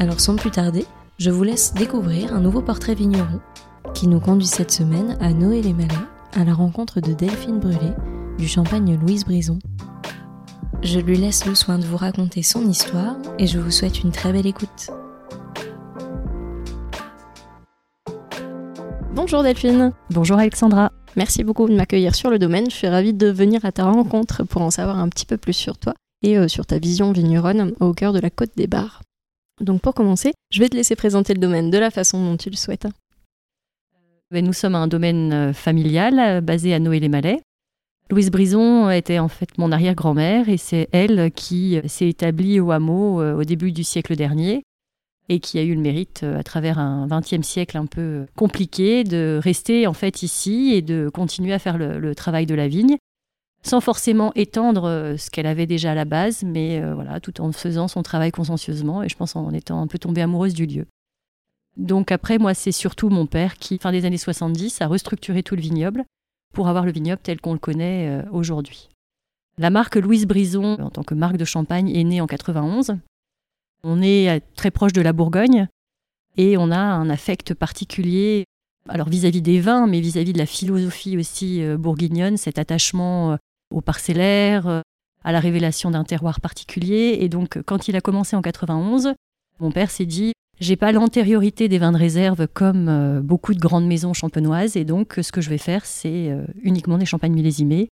Alors sans plus tarder, je vous laisse découvrir un nouveau portrait vigneron qui nous conduit cette semaine à Noé les Malais à la rencontre de Delphine Brûlé du champagne Louise Brison. Je lui laisse le soin de vous raconter son histoire et je vous souhaite une très belle écoute. Bonjour Delphine. Bonjour Alexandra. Merci beaucoup de m'accueillir sur le domaine. Je suis ravie de venir à ta rencontre pour en savoir un petit peu plus sur toi et euh, sur ta vision vigneronne au cœur de la côte des Bars. Donc pour commencer, je vais te laisser présenter le domaine de la façon dont tu le souhaites. Euh, nous sommes un domaine euh, familial euh, basé à Noé-les-Malais. Louise Brison était en fait mon arrière-grand-mère et c'est elle qui s'est établie au hameau au début du siècle dernier et qui a eu le mérite, à travers un XXe siècle un peu compliqué, de rester en fait ici et de continuer à faire le travail de la vigne sans forcément étendre euh, ce qu'elle avait déjà à la base, mais euh, voilà, tout en faisant son travail consciencieusement et je pense en étant un peu tombée amoureuse du lieu. Donc après, moi, c'est surtout mon père qui, fin des années 70, a restructuré tout le vignoble pour avoir le vignoble tel qu'on le connaît euh, aujourd'hui. La marque Louise Brison, en tant que marque de champagne, est née en 91. On est très proche de la Bourgogne et on a un affect particulier, alors vis-à-vis des vins, mais vis-à-vis de la philosophie aussi bourguignonne, cet attachement au parcellaire, euh, à la révélation d'un terroir particulier. Et donc, quand il a commencé en 91, mon père s'est dit j'ai pas l'antériorité des vins de réserve comme euh, beaucoup de grandes maisons champenoises, et donc ce que je vais faire, c'est euh, uniquement des champagnes millésimés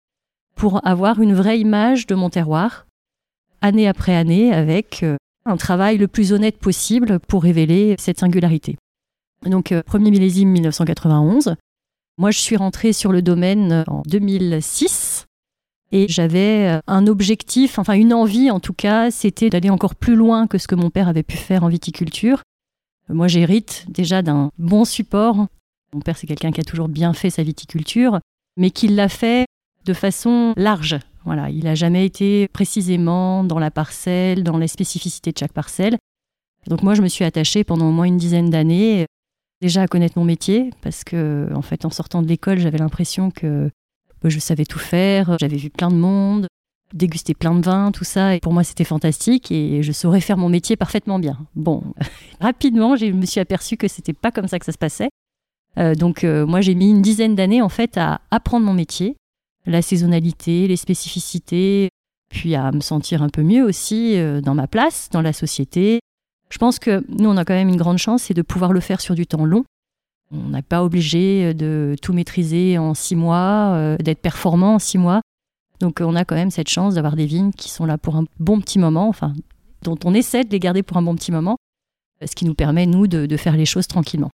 pour avoir une vraie image de mon terroir, année après année, avec un travail le plus honnête possible pour révéler cette singularité. Donc, premier millésime 1991. Moi, je suis rentrée sur le domaine en 2006 et j'avais euh, un objectif, enfin une envie en tout cas, c'était d'aller encore plus loin que ce que mon père avait pu faire en viticulture. Moi, j'hérite déjà d'un bon support. Mon père, c'est quelqu'un qui a toujours bien fait sa viticulture, mais qui l'a fait de façon large. Voilà, il n'a jamais été précisément dans la parcelle, dans les spécificités de chaque parcelle. Donc moi, je me suis attachée pendant au moins une dizaine d'années déjà à connaître mon métier, parce que en fait, en sortant de l'école, j'avais l'impression que je savais tout faire, j'avais vu plein de monde, dégusté plein de vins, tout ça. Et pour moi, c'était fantastique et je saurais faire mon métier parfaitement bien. Bon, rapidement, je me suis aperçue que c'était pas comme ça que ça se passait. Euh, donc, euh, moi, j'ai mis une dizaine d'années en fait à apprendre mon métier, la saisonnalité, les spécificités, puis à me sentir un peu mieux aussi euh, dans ma place, dans la société. Je pense que nous, on a quand même une grande chance, c'est de pouvoir le faire sur du temps long. On n'est pas obligé euh, de tout maîtriser en six mois, euh, d'être performant en six mois. Donc on a quand même cette chance d'avoir des vignes qui sont là pour un bon petit moment, enfin, dont on essaie de les garder pour un bon petit moment, ce qui nous permet, nous, de, faire les choses tranquillement.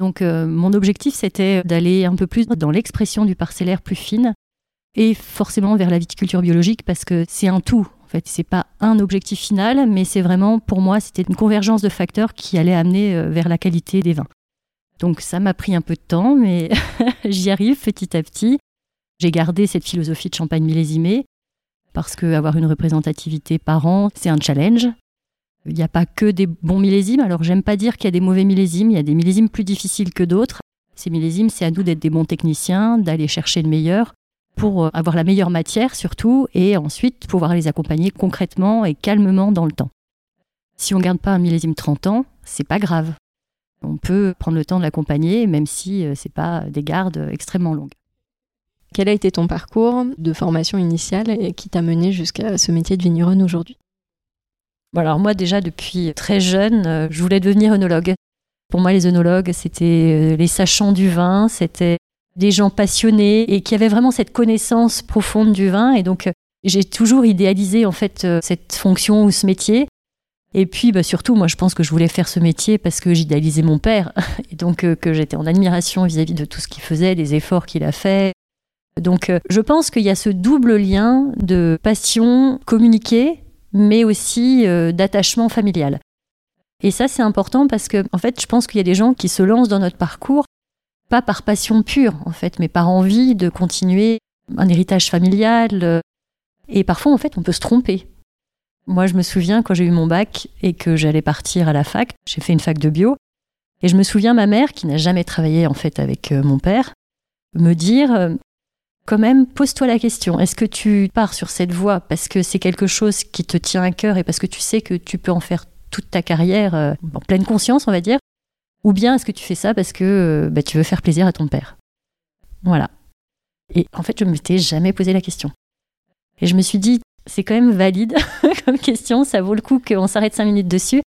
Donc euh, mon objectif, c'était d'aller un peu plus dans l'expression du parcellaire plus fine et forcément vers la viticulture biologique parce que c'est un tout. En fait, c'est pas un objectif final, mais c'est vraiment pour moi, c'était une convergence de facteurs qui allait amener vers la qualité des vins. Donc ça m'a pris un peu de temps, mais j'y arrive petit à petit. J'ai gardé cette philosophie de champagne millésimé parce qu'avoir une représentativité par an, c'est un challenge. Il n'y a pas que des bons millésimes. Alors j'aime pas dire qu'il y a des mauvais millésimes. Il y a des millésimes plus difficiles que d'autres. Ces millésimes, c'est à nous d'être des bons techniciens, d'aller chercher le meilleur pour euh, avoir la meilleure matière surtout et ensuite pouvoir les accompagner concrètement et calmement dans le temps. Si on ne garde pas un millésime 30 ans, c'est pas grave. On peut prendre le temps de l'accompagner, même si euh, ce n'est pas des gardes extrêmement longues. Quel a été ton parcours de formation initiale et qui t'a mené jusqu'à ce métier de vigneronne aujourd'hui? Alors moi déjà depuis très jeune, euh, je voulais devenir œnologue. Pour moi les œnologues c'était euh, les sachants du vin, c'était des gens passionnés et qui avaient vraiment cette connaissance profonde du vin et donc j'ai toujours idéalisé en fait cette fonction ou ce métier et puis bah, surtout, moi je pense que je voulais faire ce métier parce que j'idéalisais mon père et donc euh, que j'étais en admiration vis-à-vis de tout ce qu'il faisait, des efforts qu'il a fait. Donc euh, je pense qu'il y a ce double lien de passion communiquée, mais aussi euh, d'attachement familial. Et ça, c'est important parce que, en fait, je pense qu'il y a des gens qui se lancent dans notre parcours, pas par passion pure, en fait, mais par envie de continuer un héritage familial. Et parfois, en fait, on peut se tromper. Moi, je me souviens quand j'ai eu mon bac et que j'allais partir à la fac, j'ai fait une fac de bio. Et je me souviens ma mère, qui n'a jamais travaillé en fait avec euh, mon père, me dire euh, quand même, pose-toi la question, est-ce que tu pars sur cette voie parce que c'est quelque chose qui te tient à cœur et parce que tu sais que tu peux en faire toute ta carrière euh, en pleine conscience, on va dire, ou bien est-ce que tu fais ça parce que bah, tu veux faire plaisir à ton père? Voilà. Et en fait, je ne m'étais jamais posé la question. Et je me suis dit, c'est quand même valide comme question, ça vaut le coup qu'on s'arrête cinq minutes dessus.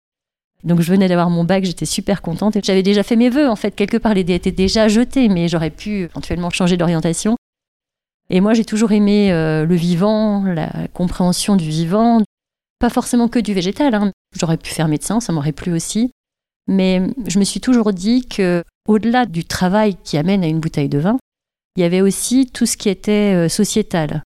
Donc je venais d'avoir mon bac, j'étais super contente. J'avais déjà fait mes vœux, en fait, quelque part, les dés étaient déjà jetés, mais j'aurais pu éventuellement changer d'orientation. Et moi, j'ai toujours aimé euh, le vivant, la compréhension du vivant, pas forcément que du végétal. Hein. J'aurais pu faire médecin, ça m'aurait plu aussi. Mais je me suis toujours dit que, au-delà du travail qui amène à une bouteille de vin, il y avait aussi tout ce qui était euh, sociétal,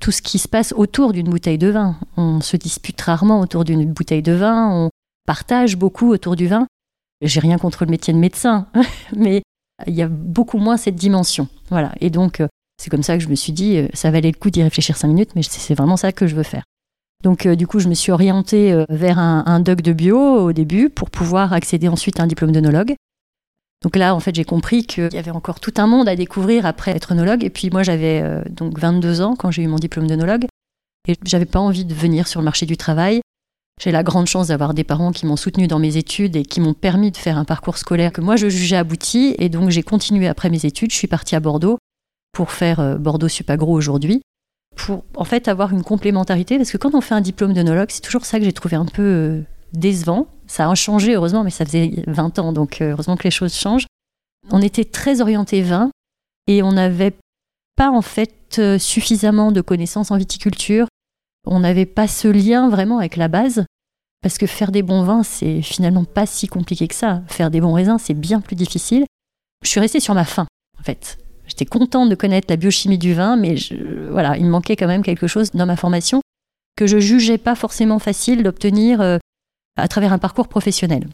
tout ce qui se passe autour d'une bouteille de vin. On se dispute rarement autour d'une bouteille de vin, on partage beaucoup autour du vin. J'ai rien contre le métier de médecin, mais il y a beaucoup moins cette dimension. Voilà. Et donc, euh, c'est comme ça que je me suis dit, euh, ça valait le coup d'y réfléchir cinq minutes, mais c'est vraiment ça que je veux faire. Donc, du coup, je me suis orientée vers un, un doc de bio au début pour pouvoir accéder ensuite à un diplôme d'onologue. Donc là, en fait, j'ai compris qu'il y avait encore tout un monde à découvrir après être œnologue. Et puis moi, j'avais euh, donc 22 ans quand j'ai eu mon diplôme d'œnologue. Et j'avais pas envie de venir sur le marché du travail. J'ai la grande chance d'avoir des parents qui m'ont soutenu dans mes études et qui m'ont permis de faire un parcours scolaire que moi je jugeais abouti. Et donc j'ai continué après mes études. Je suis partie à Bordeaux pour faire euh, Bordeaux Supagro aujourd'hui, pour en fait avoir une complémentarité. Parce que quand on fait un diplôme d'œnologue, c'est toujours ça que j'ai trouvé un peu euh, décevant. Ça a changé, heureusement, mais ça faisait 20 ans, donc euh, heureusement que les choses changent. On était très orienté vin et on n'avait pas en fait euh, suffisamment de connaissances en viticulture. On n'avait pas ce lien vraiment avec la base. Parce que faire des bons vins, c'est finalement pas si compliqué que ça. Faire des bons raisins, c'est bien plus difficile. Je suis restée sur ma faim, en fait. J'étais contente de connaître la biochimie du vin, mais voilà, il me manquait quand même quelque chose dans ma formation que je jugeais pas forcément facile d'obtenir euh, à travers un parcours professionnel.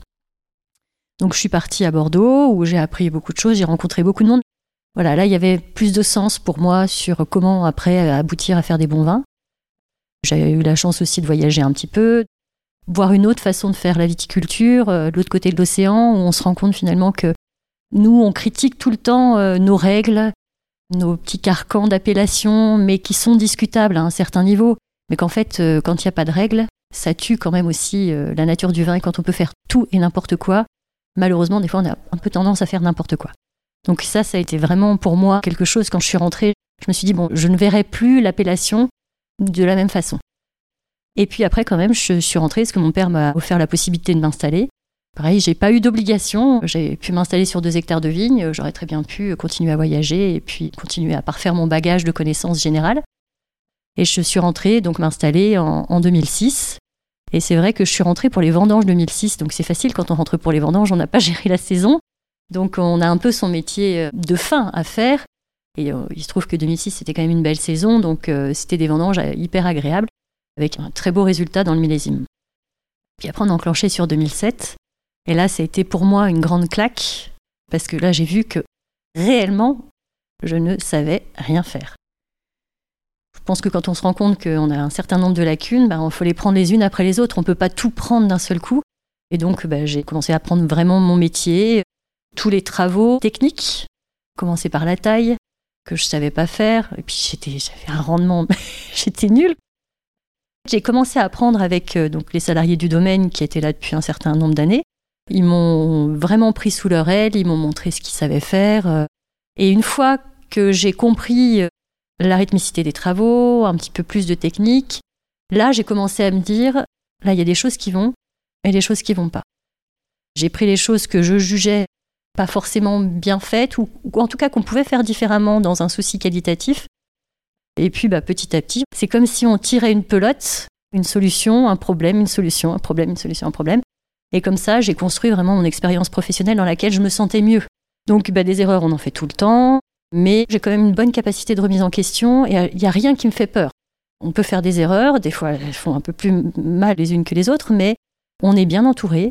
Donc je suis partie à Bordeaux où j'ai appris beaucoup de choses, j'ai rencontré beaucoup de monde. Voilà, là il y avait plus de sens pour moi sur comment après aboutir à faire des bons vins. J'ai eu la chance aussi de voyager un petit peu, voir une autre façon de faire la viticulture, euh, de l'autre côté de l'océan, où on se rend compte finalement que nous, on critique tout le temps euh, nos règles, nos petits carcans d'appellation, mais qui sont discutables à un certain niveau. Mais qu'en fait, euh, quand il n'y a pas de règles, ça tue quand même aussi euh, la nature du vin. Et quand on peut faire tout et n'importe quoi, malheureusement, des fois, on a un peu tendance à faire n'importe quoi. Donc ça, ça a été vraiment pour moi quelque chose. Quand je suis rentrée, je me suis dit, bon, je ne verrai plus l'appellation de la même façon. Et puis après, quand même, je suis rentrée parce que mon père m'a offert la possibilité de m'installer. Pareil, j'ai pas eu d'obligation. J'ai pu m'installer sur deux hectares de vignes. J'aurais très bien pu continuer à voyager et puis continuer à parfaire mon bagage de connaissances générales. Et je suis rentrée, donc m'installer en, en 2006. Et c'est vrai que je suis rentrée pour les vendanges 2006, donc c'est facile quand on rentre pour les vendanges, on n'a pas géré la saison. Donc on a un peu son métier euh, de fin à faire. Et euh, il se trouve que 2006, c'était quand même une belle saison, donc euh, c'était des vendanges hyper agréables, avec un très beau résultat dans le millésime. Puis après, on a enclenché sur 2007. Et là, ça a été pour moi une grande claque, parce que là, j'ai vu que réellement, je ne savais rien faire. Pense que quand on se rend compte qu'on a un certain nombre de lacunes, bah, il faut les prendre les unes après les autres. On ne peut pas tout prendre d'un seul coup. Et donc, bah, j'ai commencé à apprendre vraiment mon métier, tous les travaux techniques, commencer par la taille, que je ne savais pas faire. Et puis, j'avais un rendement, j'étais nulle. J'ai commencé à apprendre avec euh, donc, les salariés du domaine qui étaient là depuis un certain nombre d'années. Ils m'ont vraiment pris sous leur aile, ils m'ont montré ce qu'ils savaient faire. Euh. Et une fois que j'ai compris euh, la rythmicité des travaux, un petit peu plus de technique. Là, j'ai commencé à me dire, là, il y a des choses qui vont et des choses qui vont pas. J'ai pris les choses que je jugeais pas forcément bien faites, ou, en tout cas qu'on pouvait faire différemment dans un souci qualitatif. Et puis, bah, petit à petit, c'est comme si on tirait une pelote, une solution, un problème, une solution, un problème, une solution, un problème. Et comme ça, j'ai construit vraiment mon expérience professionnelle dans laquelle je me sentais mieux. Donc, bah, des erreurs, on en fait tout le temps mais j'ai quand même une bonne capacité de remise en question et il n'y a rien qui me fait peur. On peut faire des erreurs, des fois elles font un peu plus mal les unes que les autres, mais on est bien entouré.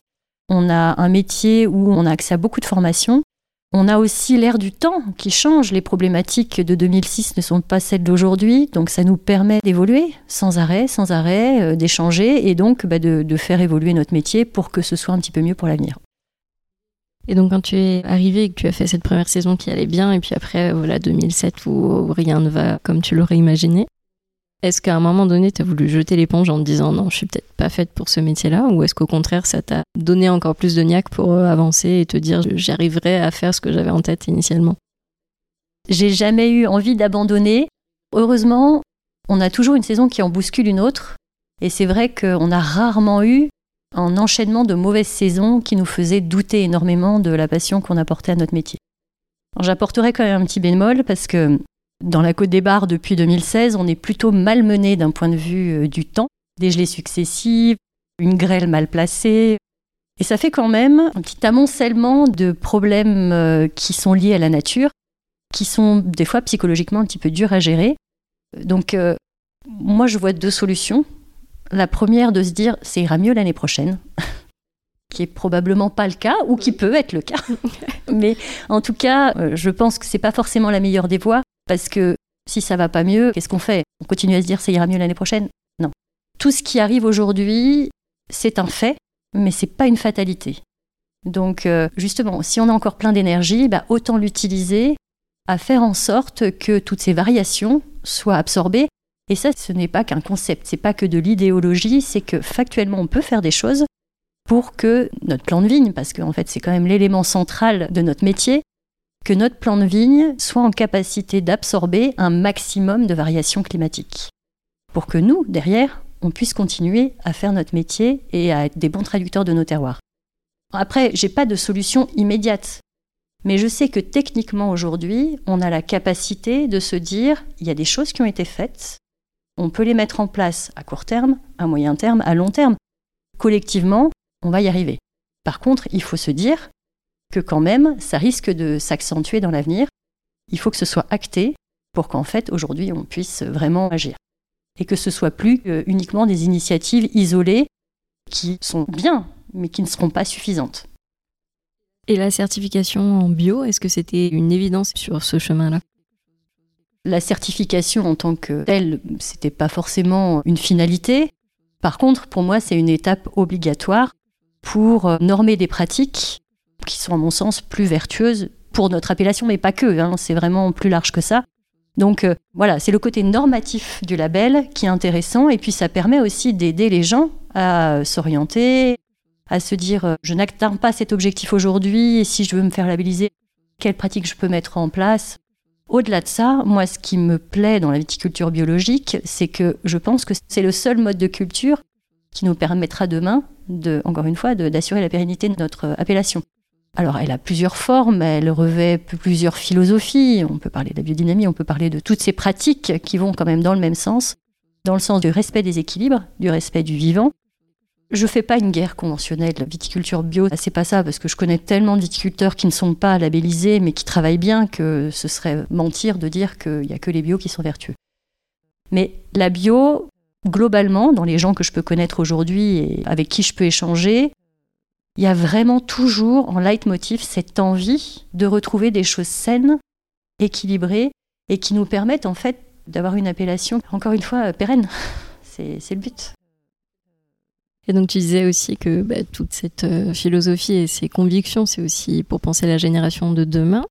On a un métier où on a accès à beaucoup de formations. On a aussi l'air du temps qui change. Les problématiques de 2006 ne sont pas celles d'aujourd'hui, donc ça nous permet d'évoluer sans arrêt, sans arrêt, euh, d'échanger et donc bah, de faire évoluer notre métier pour que ce soit un petit peu mieux pour l'avenir. Et donc quand tu es arrivé et que tu as fait cette première saison qui allait bien, et puis après, voilà, 2007 où rien ne va comme tu l'aurais imaginé, est-ce qu'à un moment donné, tu as voulu jeter l'éponge en te disant non, je suis peut-être pas faite pour ce métier-là Ou est-ce qu'au contraire, ça t'a donné encore plus de niaque pour euh, avancer et te dire j'arriverai à faire ce que j'avais en tête initialement? J'ai jamais eu envie d'abandonner. Heureusement, on a toujours une saison qui en bouscule une autre. Et c'est vrai qu'on a rarement eu un enchaînement de mauvaises saisons qui nous faisait douter énormément de la passion qu'on apportait à notre métier. J'apporterai quand même un petit bémol parce que dans la Côte des Bars, depuis 2016, on est plutôt malmené d'un point de vue euh, du temps. Des gelées successives, une grêle mal placée. Et ça fait quand même un petit amoncellement de problèmes euh, qui sont liés à la nature, qui sont des fois psychologiquement un petit peu durs à gérer. Donc, euh, moi, je vois deux solutions. La première, de se dire, ça ira mieux l'année prochaine, qui est probablement pas le cas, ou qui peut être le cas. Mais en tout cas, je pense que c'est pas forcément la meilleure des voies. Parce que si ça va pas mieux, qu'est-ce qu'on fait? On continue à se dire ça ira mieux l'année prochaine? Non. Tout ce qui arrive aujourd'hui, c'est un fait, mais c'est pas une fatalité. Donc euh, justement, si on a encore plein d'énergie, bah, autant l'utiliser à faire en sorte que toutes ces variations soient absorbées. Et ça, ce n'est pas qu'un concept, c'est pas que de l'idéologie, c'est que factuellement on peut faire des choses pour que notre plan de vigne, parce qu'en fait c'est quand même l'élément central de notre métier, que notre plan de vigne soit en capacité d'absorber un maximum de variations climatiques. Pour que nous, derrière, on puisse continuer à faire notre métier et à être des bons traducteurs de nos terroirs. Après, j'ai pas de solution immédiate. Mais je sais que techniquement aujourd'hui, on a la capacité de se dire, il y a des choses qui ont été faites, on peut les mettre en place à court terme, à moyen terme, à long terme. Collectivement, on va y arriver. Par contre, il faut se dire, que quand même, ça risque de s'accentuer dans l'avenir. Il faut que ce soit acté pour qu'en fait, aujourd'hui, on puisse vraiment agir. Et que ce soit plus uniquement des initiatives isolées qui sont bien, mais qui ne seront pas suffisantes. Et la certification en bio, est-ce que c'était une évidence sur ce chemin-là? La certification en tant que telle, c'était pas forcément une finalité. Par contre, pour moi, c'est une étape obligatoire pour normer des pratiques qui sont à mon sens plus vertueuses pour notre appellation, mais pas que, hein, c'est vraiment plus large que ça. Donc euh, voilà, c'est le côté normatif du label qui est intéressant et puis ça permet aussi d'aider les gens à s'orienter, à se dire euh, je n'atteins pas cet objectif aujourd'hui et si je veux me faire labelliser, quelles pratiques je peux mettre en place. Au-delà de ça, moi ce qui me plaît dans la viticulture biologique, c'est que je pense que c'est le seul mode de culture qui nous permettra demain, de, encore une fois, d'assurer la pérennité de notre appellation. Alors, elle a plusieurs formes, elle revêt plusieurs philosophies. On peut parler de la biodynamie, on peut parler de toutes ces pratiques qui vont quand même dans le même sens, dans le sens du respect des équilibres, du respect du vivant. Je fais pas une guerre conventionnelle. La viticulture bio, c'est pas ça, parce que je connais tellement de viticulteurs qui ne sont pas labellisés, mais qui travaillent bien, que ce serait mentir de dire qu'il n'y a que les bio qui sont vertueux. Mais la bio, globalement, dans les gens que je peux connaître aujourd'hui et avec qui je peux échanger, il y a vraiment toujours en leitmotiv cette envie de retrouver des choses saines, équilibrées et qui nous permettent en fait d'avoir une appellation, encore une fois, pérenne. C'est le but. Et donc tu disais aussi que bah, toute cette euh, philosophie et ces convictions, c'est aussi pour penser la génération de demain.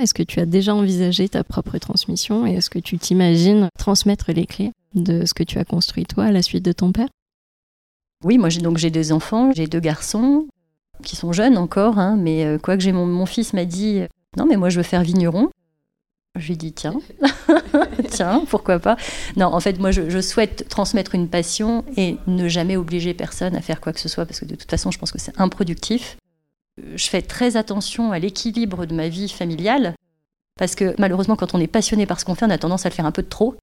Est-ce que tu as déjà envisagé ta propre transmission et est-ce que tu t'imagines transmettre les clés de ce que tu as construit toi à la suite de ton père? Oui, moi j'ai donc j'ai deux enfants, j'ai deux garçons qui sont jeunes encore, hein, mais euh, quoi que j'ai mon, fils m'a dit euh, non mais moi je veux faire vigneron. Je lui ai dit tiens, tiens, pourquoi pas. Non, en fait moi je, souhaite transmettre une passion et ne jamais obliger personne à faire quoi que ce soit parce que de toute façon je pense que c'est improductif. Je fais très attention à l'équilibre de ma vie familiale parce que malheureusement quand on est passionné par ce qu'on fait on a tendance à le faire un peu de trop.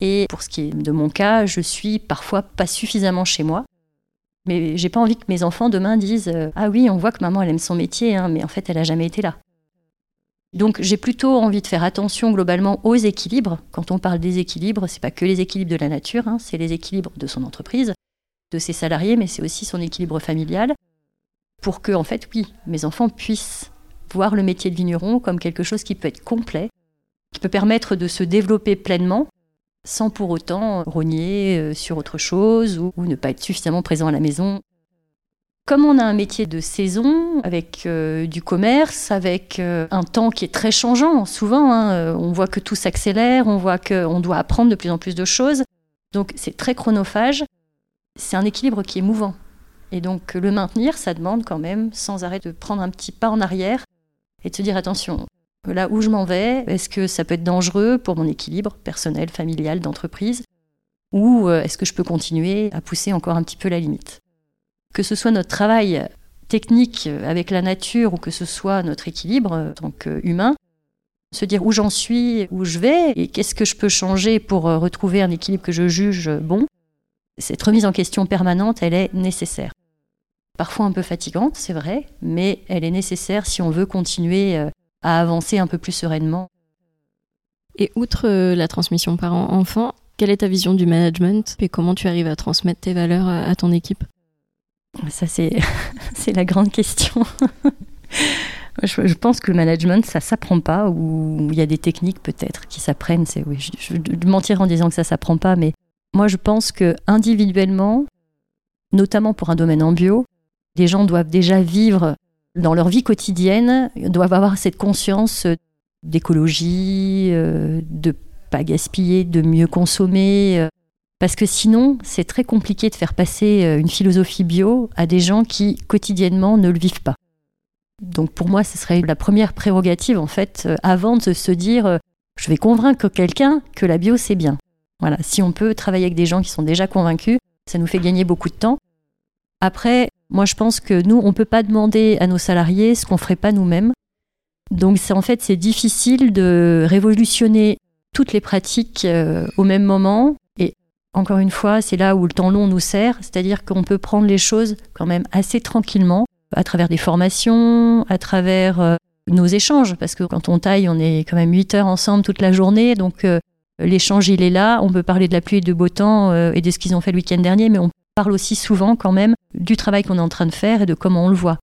Et pour ce qui est de mon cas, je suis parfois pas suffisamment chez moi. Mais j'ai pas envie que mes enfants demain disent euh, Ah oui, on voit que maman elle aime son métier, hein, mais en fait elle a jamais été là. Donc j'ai plutôt envie de faire attention globalement aux équilibres. Quand on parle des équilibres, c'est pas que les équilibres de la nature, hein, c'est les équilibres de son entreprise, de ses salariés, mais c'est aussi son équilibre familial. pour que, en fait, oui, mes enfants puissent voir le métier de vigneron comme quelque chose qui peut être complet, qui peut permettre de se développer pleinement sans pour autant rogner euh, sur autre chose ou, ne pas être suffisamment présent à la maison. Comme on a un métier de saison, avec euh, du commerce, avec euh, un temps qui est très changeant, souvent, hein, on voit que tout s'accélère, on voit qu'on doit apprendre de plus en plus de choses. Donc c'est très chronophage. C'est un équilibre qui est mouvant. Et donc le maintenir, ça demande quand même sans arrêt de prendre un petit pas en arrière et de se dire attention, là où je m'en vais, est-ce que ça peut être dangereux pour mon équilibre personnel, familial, d'entreprise? Ou euh, est-ce que je peux continuer à pousser encore un petit peu la limite? Que ce soit notre travail technique avec la nature ou que ce soit notre équilibre en tant qu'humain, se dire où j'en suis, où je vais et qu'est-ce que je peux changer pour euh, retrouver un équilibre que je juge bon, cette remise en question permanente, elle est nécessaire. Parfois un peu fatigante, c'est vrai, mais elle est nécessaire si on veut continuer euh, à avancer un peu plus sereinement. Et outre euh, la transmission parent-enfant, quelle est ta vision du management et comment tu arrives à transmettre tes valeurs à ton équipe? Ça, c'est, la grande question. je, pense que le management, ça s'apprend pas, ou il y a des techniques peut-être qui s'apprennent. Oui, je, je vais mentir en disant que ça s'apprend pas, mais moi, je pense que individuellement, notamment pour un domaine en bio, les gens doivent déjà vivre dans leur vie quotidienne, doivent avoir cette conscience d'écologie, euh, de pas gaspiller, de mieux consommer. Euh, parce que sinon, c'est très compliqué de faire passer euh, une philosophie bio à des gens qui quotidiennement ne le vivent pas. Donc pour moi, ce serait la première prérogative, en fait, avant de se dire, je vais convaincre quelqu'un que la bio, c'est bien. Voilà, si on peut travailler avec des gens qui sont déjà convaincus, ça nous fait gagner beaucoup de temps. Après, moi, je pense que nous, on ne peut pas demander à nos salariés ce qu'on ne ferait pas nous-mêmes. Donc, c'est en fait, c'est difficile de révolutionner toutes les pratiques euh, au même moment. Encore une fois, c'est là où le temps long nous sert, c'est-à-dire qu'on peut prendre les choses quand même assez tranquillement, à travers des formations, à travers euh, nos échanges, parce que quand on taille, on est quand même 8 heures ensemble toute la journée, donc euh, l'échange, il est là. On peut parler de la pluie et de beau temps et de ce qu'ils ont fait le week-end dernier, mais on parle aussi souvent quand même du travail qu'on est en train de faire et de comment on le voit.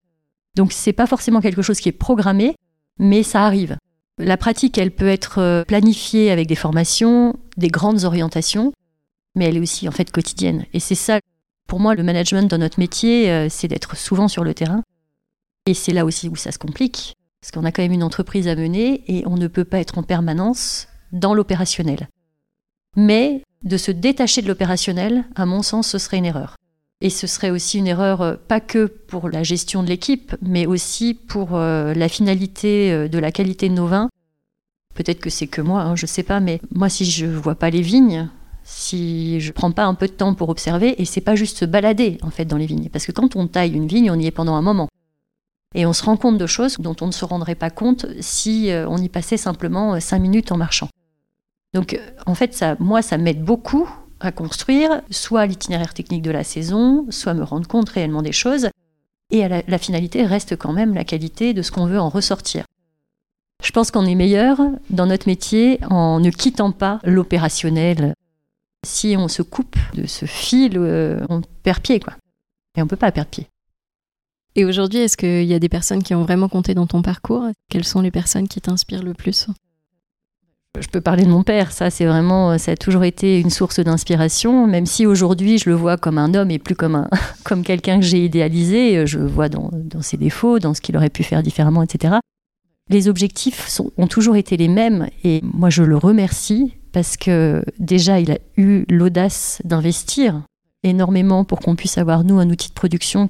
Donc c'est pas forcément quelque chose qui est programmé, mais ça arrive. La pratique, elle peut être euh, planifiée avec des formations, des grandes orientations, mais elle est aussi en fait quotidienne. Et c'est ça, pour moi, le management dans notre métier, euh, c'est d'être souvent sur le terrain. Et c'est là aussi où ça se complique, parce qu'on a quand même une entreprise à mener et on ne peut pas être en permanence dans l'opérationnel. Mais de se détacher de l'opérationnel, à mon sens, ce serait une erreur. Et ce serait aussi une erreur euh, pas que pour la gestion de l'équipe, mais aussi pour euh, la finalité de la qualité de nos vins. Peut-être que c'est que moi, hein, je ne sais pas, mais moi si je ne vois pas les vignes, si je prends pas un peu de temps pour observer, et c'est pas juste se balader en fait dans les vignes, parce que quand on taille une vigne, on y est pendant un moment. Et on se rend compte de choses dont on ne se rendrait pas compte si on y passait simplement cinq minutes en marchant. Donc en fait, ça, moi, ça m'aide beaucoup à construire soit l'itinéraire technique de la saison, soit me rendre compte réellement des choses. Et la, finalité reste quand même la qualité de ce qu'on veut en ressortir. Je pense qu'on est meilleur dans notre métier en ne quittant pas l'opérationnel. Si on se coupe de ce fil, euh, on perd pied, quoi. Et on ne peut pas perdre pied. Et aujourd'hui, est-ce qu'il y a des personnes qui ont vraiment compté dans ton parcours? Quelles sont les personnes qui t'inspirent le plus? Je peux parler de mon père, ça c'est vraiment, ça a toujours été une source d'inspiration, même si aujourd'hui je le vois comme un homme et plus comme, un, comme quelqu'un que j'ai idéalisé, je le vois dans, ses défauts, dans ce qu'il aurait pu faire différemment, etc. Les objectifs sont, ont toujours été les mêmes et moi je le remercie parce que déjà il a eu l'audace d'investir énormément pour qu'on puisse avoir nous un outil de production.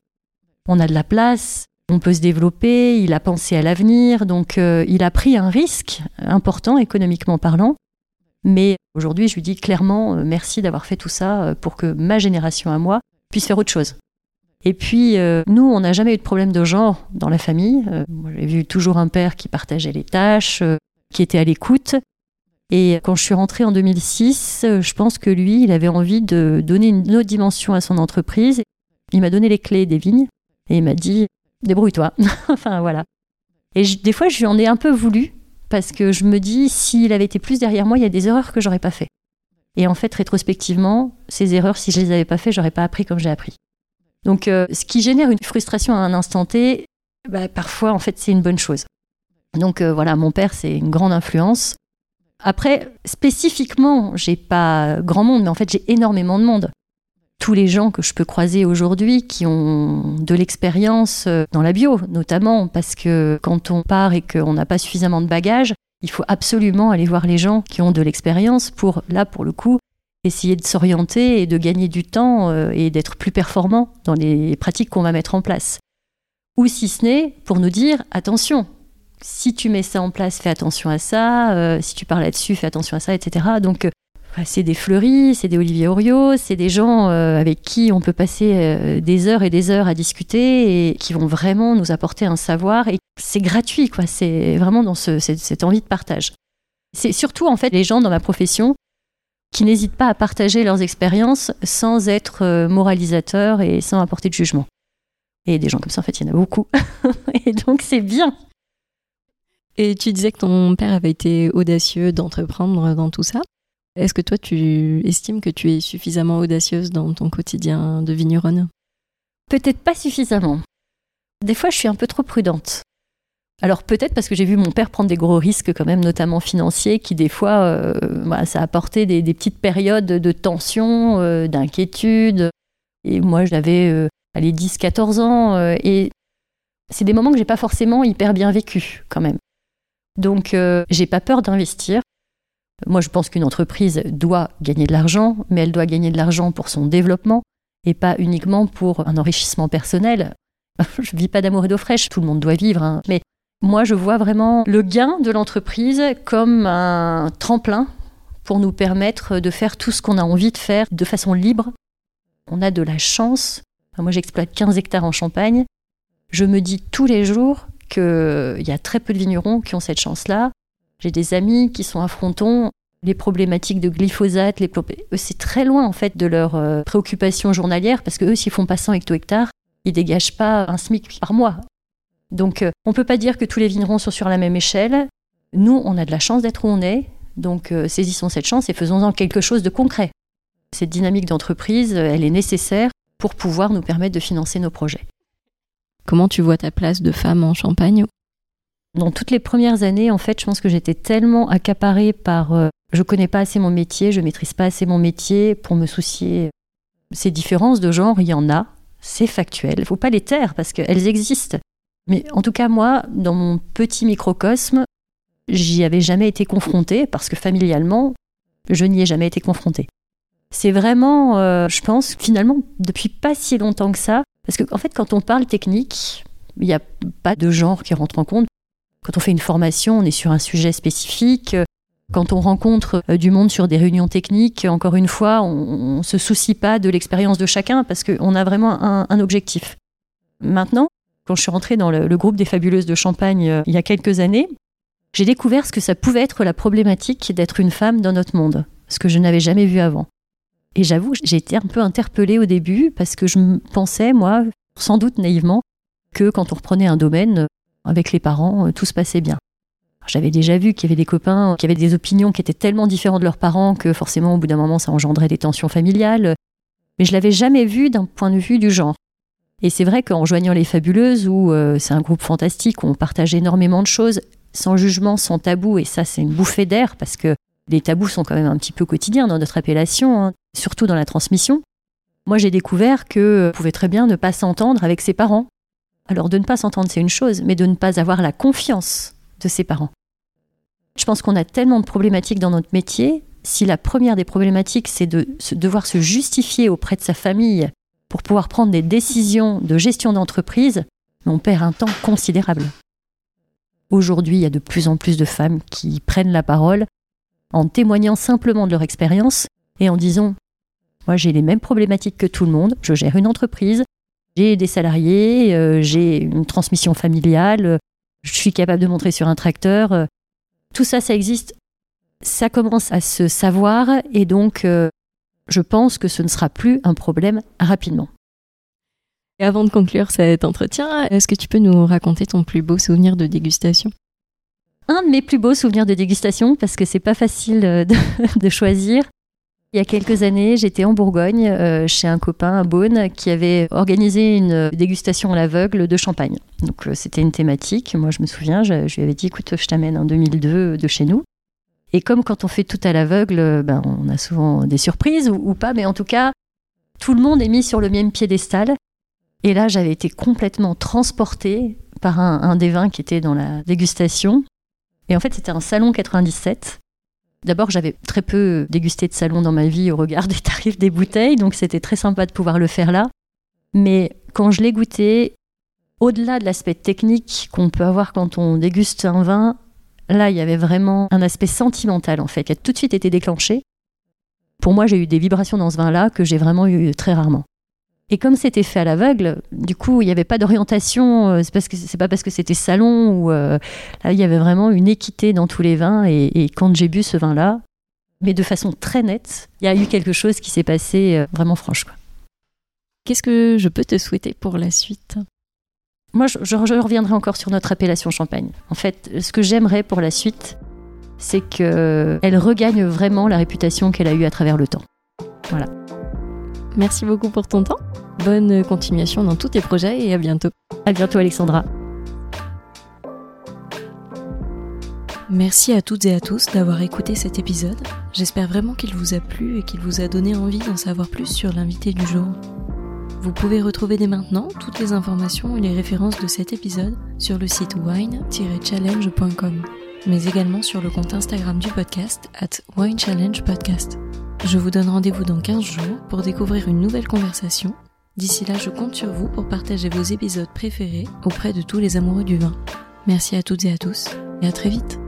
On a de la place, on peut se développer, il a pensé à l'avenir, donc euh, il a pris un risque important économiquement parlant. Mais aujourd'hui, je lui dis clairement euh, merci d'avoir fait tout ça euh, pour que ma génération à moi puisse faire autre chose. Et puis, nous, on n'a jamais eu de problème de genre dans la famille. J'ai vu toujours un père qui partageait les tâches, qui était à l'écoute. Et quand je suis rentrée en 2006, je pense que lui, il avait envie de donner une autre dimension à son entreprise. Il m'a donné les clés des vignes et il m'a dit débrouille-toi. enfin voilà. Et des fois, je lui en ai un peu voulu parce que je me dis, s'il avait été plus derrière moi, il y a des erreurs que j'aurais pas fait. Et en fait, rétrospectivement, ces erreurs, si je les avais pas fait, j'aurais pas appris comme j'ai appris. Donc, ce qui génère une frustration à un instant T, bah, parfois, en fait, c'est une bonne chose. Donc voilà, mon père, c'est une grande influence. Après, spécifiquement, j'ai pas grand monde, mais en fait, j'ai énormément de monde. Tous les gens que je peux croiser aujourd'hui qui ont de l'expérience euh, dans la bio, notamment, parce que quand on part et qu'on n'a pas suffisamment de bagages, il faut absolument aller voir les gens qui ont de l'expérience pour, là, pour le coup, essayer de s'orienter et de gagner du temps euh, et d'être plus performant dans les pratiques qu'on va mettre en place. Ou si ce n'est pour nous dire, attention, si tu mets ça en place, fais attention à ça, euh, si tu parles là-dessus, fais attention à ça, etc. Donc, euh, c'est des Fleury, c'est des Olivier Oriot, c'est des gens euh, avec qui on peut passer des heures et des heures à discuter et qui vont vraiment nous apporter un savoir. Et c'est gratuit, quoi. C'est vraiment dans cette envie de partage. C'est surtout, en fait, les gens dans ma profession qui n'hésitent pas à partager leurs expériences sans être moralisateurs et sans apporter de jugement. Et des gens comme ça, en fait, il y en a beaucoup. et donc, c'est bien. Et tu disais que ton père avait été audacieux d'entreprendre dans tout ça. Est-ce que toi, tu estimes que tu es suffisamment audacieuse dans ton quotidien de vigneronne? Peut-être pas suffisamment. Des fois, je suis un peu trop prudente. Alors peut-être parce que j'ai vu mon père prendre des gros risques quand même, notamment financiers, qui des fois, euh, bah, ça a apporté des, petites périodes de tension, euh, d'inquiétude. Et moi, j'avais euh, 10-14 ans, euh, et c'est des moments que j'ai pas forcément hyper bien vécu quand même. Donc, euh, j'ai pas peur d'investir. Moi, je pense qu'une entreprise doit gagner de l'argent, mais elle doit gagner de l'argent pour son développement et pas uniquement pour un enrichissement personnel. je vis pas d'amour et d'eau fraîche, tout le monde doit vivre, hein. mais moi, je vois vraiment le gain de l'entreprise comme un tremplin pour nous permettre de faire tout ce qu'on a envie de faire de façon libre. On a de la chance. Moi, j'exploite 15 hectares en Champagne. Je me dis tous les jours qu'il y a très peu de vignerons qui ont cette chance-là. J'ai des amis qui sont à Fronton. Les problématiques de glyphosate, les c'est très loin en fait de leurs euh, préoccupations journalières parce que eux, s'ils font pas 100 hecto-hectares, ils dégagent pas un SMIC par mois. Donc, euh, on peut pas dire que tous les vignerons sont sur la même échelle. Nous, on a de la chance d'être où on est, donc euh, saisissons cette chance et faisons-en quelque chose de concret. Cette dynamique d'entreprise, elle est nécessaire pour pouvoir nous permettre de financer nos projets. Comment tu vois ta place de femme en Champagne Dans toutes les premières années, en fait, je pense que j'étais tellement accaparée par euh, je connais pas assez mon métier, je maîtrise pas assez mon métier pour me soucier. Ces différences de genre, il y en a, c'est factuel. Il faut pas les taire parce qu'elles existent. Mais en tout cas, moi, dans mon petit microcosme, j'y avais jamais été confrontée parce que familialement, je n'y ai jamais été confrontée. C'est vraiment, euh, je pense, finalement, depuis pas si longtemps que ça, parce qu'en en fait, quand on parle technique, il n'y a pas de genre qui rentre en compte. Quand on fait une formation, on est sur un sujet spécifique. Quand on rencontre euh, du monde sur des réunions techniques, encore une fois, on ne se soucie pas de l'expérience de chacun parce qu'on a vraiment un, objectif. Maintenant, quand je suis rentrée dans le, groupe des fabuleuses de Champagne euh, il y a quelques années, j'ai découvert ce que ça pouvait être la problématique d'être une femme dans notre monde, ce que je n'avais jamais vu avant. Et j'avoue, j'ai été un peu interpellée au début parce que je pensais, moi, sans doute naïvement, que quand on reprenait un domaine, avec les parents, euh, tout se passait bien. J'avais déjà vu qu'il y avait des copains qui avaient des opinions qui étaient tellement différentes de leurs parents que forcément, au bout d'un moment, ça engendrait des tensions familiales. Mais je l'avais jamais vu d'un point de vue du genre. Et c'est vrai qu'en joignant les Fabuleuses, où euh, c'est un groupe fantastique, où on partage énormément de choses, sans jugement, sans tabou, et ça c'est une bouffée d'air parce que les tabous sont quand même un petit peu quotidiens dans notre appellation, hein, surtout dans la transmission. Moi, j'ai découvert que pouvait très bien ne pas s'entendre avec ses parents. Alors, de ne pas s'entendre, c'est une chose, mais de ne pas avoir la confiance de ses parents. Je pense qu'on a tellement de problématiques dans notre métier. Si la première des problématiques, c'est de devoir se justifier auprès de sa famille pour pouvoir prendre des décisions de gestion d'entreprise, on perd un temps considérable. Aujourd'hui, il y a de plus en plus de femmes qui prennent la parole en témoignant simplement de leur expérience et en disant Moi, j'ai les mêmes problématiques que tout le monde, je gère une entreprise, j'ai des salariés, euh, j'ai une transmission familiale, je suis capable de montrer sur un tracteur. Euh, tout ça, ça existe. Ça commence à se savoir et donc euh, je pense que ce ne sera plus un problème rapidement. Et avant de conclure cet entretien, est-ce que tu peux nous raconter ton plus beau souvenir de dégustation? Un de mes plus beaux souvenirs de dégustation, parce que c'est pas facile euh, de, choisir. Il y a quelques années, j'étais en Bourgogne euh, chez un copain à Beaune qui avait organisé une dégustation à l'aveugle de champagne. Donc euh, c'était une thématique. Moi, je me souviens, je, lui avais dit écoute, je t'amène en 2002 de chez nous. Et comme quand on fait tout à l'aveugle, ben, on a souvent des surprises ou, pas, mais en tout cas, tout le monde est mis sur le même piédestal. Et là, j'avais été complètement transportée par un, un des vins qui était dans la dégustation. Et en fait, c'était un salon 97 D'abord, j'avais très peu dégusté de salon dans ma vie au regard des tarifs des bouteilles, donc c'était très sympa de pouvoir le faire là. Mais quand je l'ai goûté, au-delà de l'aspect technique qu'on peut avoir quand on déguste un vin, là, il y avait vraiment un aspect sentimental en fait, qui a tout de suite été déclenché. Pour moi, j'ai eu des vibrations dans ce vin-là que j'ai vraiment eu très rarement. Et comme c'était fait à l'aveugle, du coup, il n'y avait pas d'orientation. Euh, c'est parce que c'est pas parce que c'était salon ou euh, là, il y avait vraiment une équité dans tous les vins. Et, quand j'ai bu ce vin-là, mais de façon très nette, il y a eu quelque chose qui s'est passé euh, vraiment franche. Qu'est-ce que je peux te souhaiter pour la suite? Moi, je, je, reviendrai encore sur notre appellation champagne. En fait, ce que j'aimerais pour la suite, c'est qu'elle regagne vraiment la réputation qu'elle a eue à travers le temps. Voilà. Merci beaucoup pour ton temps. Bonne continuation dans tous tes projets et à bientôt. À bientôt Alexandra. Merci à toutes et à tous d'avoir écouté cet épisode. J'espère vraiment qu'il vous a plu et qu'il vous a donné envie d'en savoir plus sur l'invité du jour. Vous pouvez retrouver dès maintenant toutes les informations et les références de cet épisode sur le site wine-challenge.com, mais également sur le compte Instagram du podcast at winechallengepodcast. Je vous donne rendez-vous dans 15 jours pour découvrir une nouvelle conversation. D'ici là, je compte sur vous pour partager vos épisodes préférés auprès de tous les amoureux du vin. Merci à toutes et à tous et à très vite.